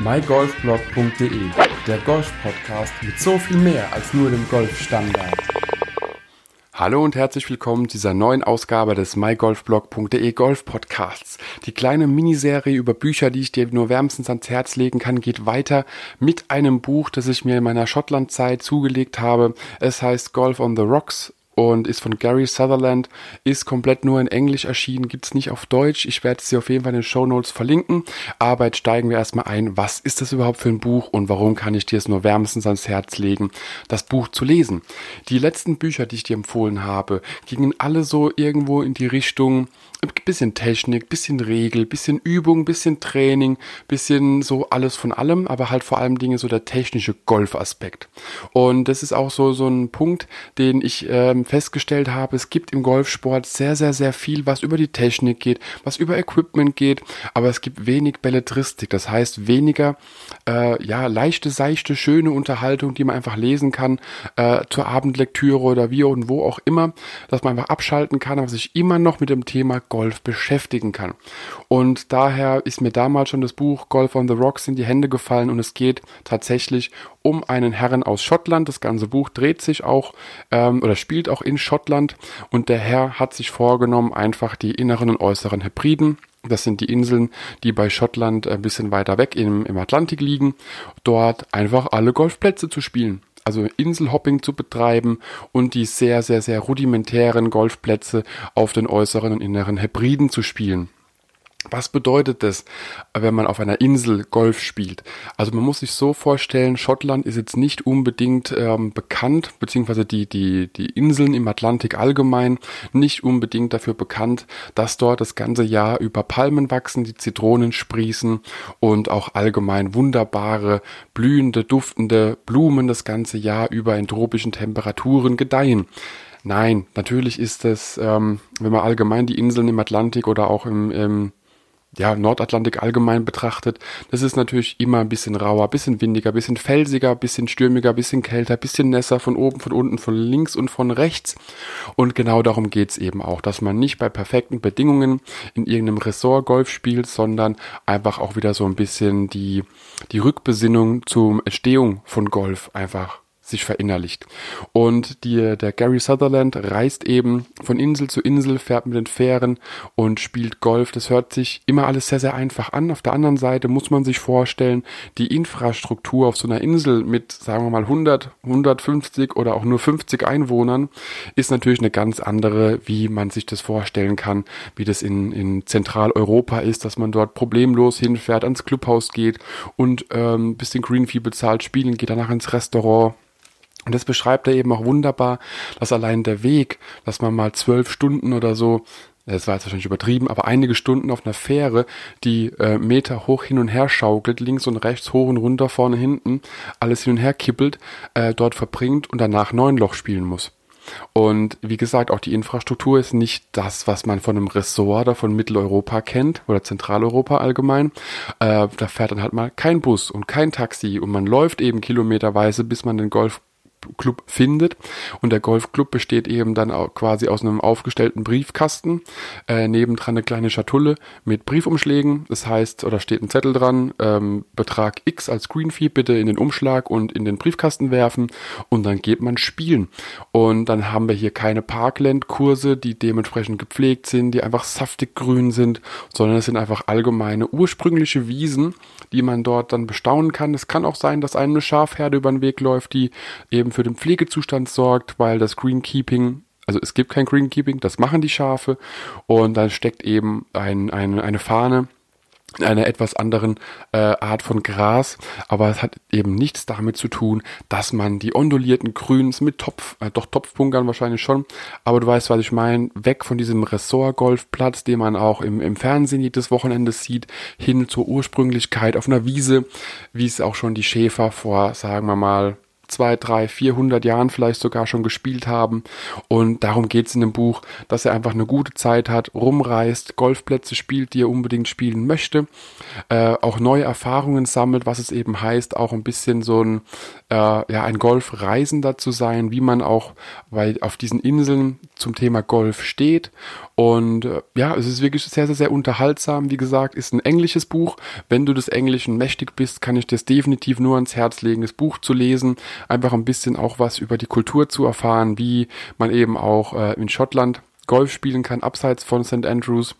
mygolfblog.de, der Golf-Podcast mit so viel mehr als nur dem Golfstandard. Hallo und herzlich willkommen zu dieser neuen Ausgabe des mygolfblog.de Golf Podcasts. Die kleine Miniserie über Bücher, die ich dir nur wärmstens ans Herz legen kann, geht weiter mit einem Buch, das ich mir in meiner Schottlandzeit zugelegt habe. Es heißt Golf on the Rocks und ist von Gary Sutherland, ist komplett nur in Englisch erschienen, gibt's nicht auf Deutsch. Ich werde sie auf jeden Fall in den Show Notes verlinken. Aber jetzt steigen wir erstmal ein, was ist das überhaupt für ein Buch und warum kann ich dir es nur wärmstens ans Herz legen, das Buch zu lesen. Die letzten Bücher, die ich dir empfohlen habe, gingen alle so irgendwo in die Richtung, bisschen Technik, bisschen Regel, bisschen Übung, bisschen Training, bisschen so alles von allem, aber halt vor allem Dinge so der technische Golfaspekt. Und das ist auch so so ein Punkt, den ich ähm, festgestellt habe, es gibt im Golfsport sehr, sehr, sehr viel, was über die Technik geht, was über Equipment geht, aber es gibt wenig Belletristik, das heißt weniger, äh, ja, leichte, seichte, schöne Unterhaltung, die man einfach lesen kann, äh, zur Abendlektüre oder wie und wo auch immer, dass man einfach abschalten kann, aber sich immer noch mit dem Thema Golf beschäftigen kann. Und daher ist mir damals schon das Buch Golf on the Rocks in die Hände gefallen und es geht tatsächlich um einen Herren aus Schottland. Das ganze Buch dreht sich auch ähm, oder spielt auch in Schottland und der Herr hat sich vorgenommen, einfach die inneren und äußeren Hebriden das sind die Inseln, die bei Schottland ein bisschen weiter weg im, im Atlantik liegen, dort einfach alle Golfplätze zu spielen also Inselhopping zu betreiben und die sehr, sehr, sehr rudimentären Golfplätze auf den äußeren und inneren Hebriden zu spielen. Was bedeutet das, wenn man auf einer Insel Golf spielt? Also man muss sich so vorstellen, Schottland ist jetzt nicht unbedingt ähm, bekannt, beziehungsweise die, die, die Inseln im Atlantik allgemein nicht unbedingt dafür bekannt, dass dort das ganze Jahr über Palmen wachsen, die Zitronen sprießen und auch allgemein wunderbare, blühende, duftende Blumen das ganze Jahr über in tropischen Temperaturen gedeihen. Nein, natürlich ist es, ähm, wenn man allgemein die Inseln im Atlantik oder auch im, im ja, Nordatlantik allgemein betrachtet, das ist natürlich immer ein bisschen rauer, bisschen windiger, bisschen felsiger, bisschen stürmiger, bisschen kälter, bisschen nässer von oben, von unten, von links und von rechts. Und genau darum geht's eben auch, dass man nicht bei perfekten Bedingungen in irgendeinem Ressort Golf spielt, sondern einfach auch wieder so ein bisschen die, die Rückbesinnung zur Entstehung von Golf einfach sich verinnerlicht. Und die, der Gary Sutherland reist eben von Insel zu Insel, fährt mit den Fähren und spielt Golf. Das hört sich immer alles sehr, sehr einfach an. Auf der anderen Seite muss man sich vorstellen, die Infrastruktur auf so einer Insel mit, sagen wir mal, 100, 150 oder auch nur 50 Einwohnern ist natürlich eine ganz andere, wie man sich das vorstellen kann, wie das in, in Zentraleuropa ist, dass man dort problemlos hinfährt, ans Clubhaus geht und ähm, bisschen Greenfee bezahlt, spielen geht, danach ins Restaurant und das beschreibt er eben auch wunderbar, dass allein der Weg, dass man mal zwölf Stunden oder so, das war jetzt wahrscheinlich übertrieben, aber einige Stunden auf einer Fähre, die äh, Meter hoch hin und her schaukelt, links und rechts, hoch und runter, vorne, hinten, alles hin und her kippelt, äh, dort verbringt und danach neun Loch spielen muss. Und wie gesagt, auch die Infrastruktur ist nicht das, was man von einem Ressort oder von Mitteleuropa kennt oder Zentraleuropa allgemein. Äh, da fährt dann halt mal kein Bus und kein Taxi und man läuft eben kilometerweise, bis man den Golf Club findet. Und der Golfclub besteht eben dann quasi aus einem aufgestellten Briefkasten, äh, nebendran eine kleine Schatulle mit Briefumschlägen. Das heißt, oder steht ein Zettel dran, ähm, Betrag X als Greenfee bitte in den Umschlag und in den Briefkasten werfen und dann geht man spielen. Und dann haben wir hier keine Parkland-Kurse, die dementsprechend gepflegt sind, die einfach saftig grün sind, sondern es sind einfach allgemeine ursprüngliche Wiesen, die man dort dann bestaunen kann. Es kann auch sein, dass einem eine Schafherde über den Weg läuft, die eben für den Pflegezustand sorgt, weil das Greenkeeping also es gibt kein Greenkeeping, das machen die Schafe. Und dann steckt eben ein, ein, eine Fahne in einer etwas anderen äh, Art von Gras, aber es hat eben nichts damit zu tun, dass man die ondulierten Grüns mit Topf, äh, doch Topfbunkern wahrscheinlich schon, aber du weißt, was ich meine, weg von diesem Ressort-Golfplatz, den man auch im, im Fernsehen jedes Wochenende sieht, hin zur Ursprünglichkeit auf einer Wiese, wie es auch schon die Schäfer vor, sagen wir mal, zwei, drei, vierhundert Jahren vielleicht sogar schon gespielt haben. Und darum geht es in dem Buch, dass er einfach eine gute Zeit hat, rumreist, Golfplätze spielt, die er unbedingt spielen möchte, äh, auch neue Erfahrungen sammelt, was es eben heißt, auch ein bisschen so ein, äh, ja, ein Golfreisender zu sein, wie man auch bei, auf diesen Inseln zum Thema Golf steht. Und äh, ja, es ist wirklich sehr, sehr, sehr unterhaltsam. Wie gesagt, ist ein englisches Buch. Wenn du des Englischen mächtig bist, kann ich dir definitiv nur ans Herz legen, das Buch zu lesen. Einfach ein bisschen auch was über die Kultur zu erfahren, wie man eben auch äh, in Schottland Golf spielen kann, abseits von St. Andrews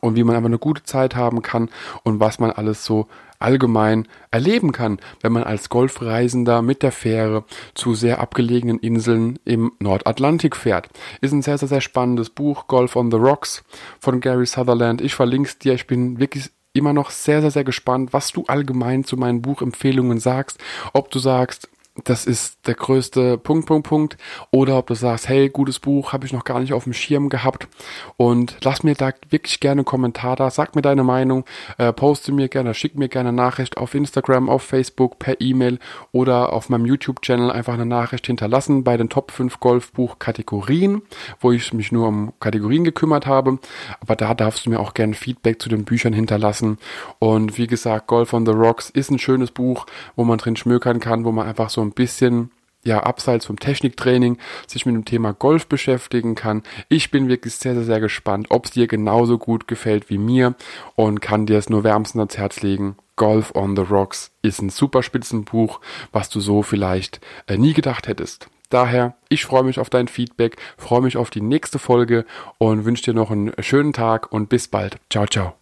und wie man aber eine gute Zeit haben kann und was man alles so allgemein erleben kann, wenn man als Golfreisender mit der Fähre zu sehr abgelegenen Inseln im Nordatlantik fährt. Ist ein sehr, sehr, sehr spannendes Buch, Golf on the Rocks von Gary Sutherland. Ich verlinke es dir. Ich bin wirklich immer noch sehr, sehr, sehr gespannt, was du allgemein zu meinen Buchempfehlungen sagst. Ob du sagst, das ist der größte Punkt, Punkt, Punkt. Oder ob du sagst, hey, gutes Buch, habe ich noch gar nicht auf dem Schirm gehabt. Und lass mir da wirklich gerne einen Kommentar da, sag mir deine Meinung, äh, poste mir gerne, schick mir gerne eine Nachricht auf Instagram, auf Facebook, per E-Mail oder auf meinem YouTube-Channel einfach eine Nachricht hinterlassen bei den Top 5 Golfbuch-Kategorien, wo ich mich nur um Kategorien gekümmert habe. Aber da darfst du mir auch gerne Feedback zu den Büchern hinterlassen. Und wie gesagt, Golf on the Rocks ist ein schönes Buch, wo man drin schmökern kann, wo man einfach so ein bisschen ja, abseits vom Techniktraining sich mit dem Thema Golf beschäftigen kann. Ich bin wirklich sehr, sehr, sehr gespannt, ob es dir genauso gut gefällt wie mir und kann dir es nur wärmstens ans Herz legen. Golf on the Rocks ist ein super Spitzenbuch, was du so vielleicht äh, nie gedacht hättest. Daher, ich freue mich auf dein Feedback, freue mich auf die nächste Folge und wünsche dir noch einen schönen Tag und bis bald. Ciao, ciao.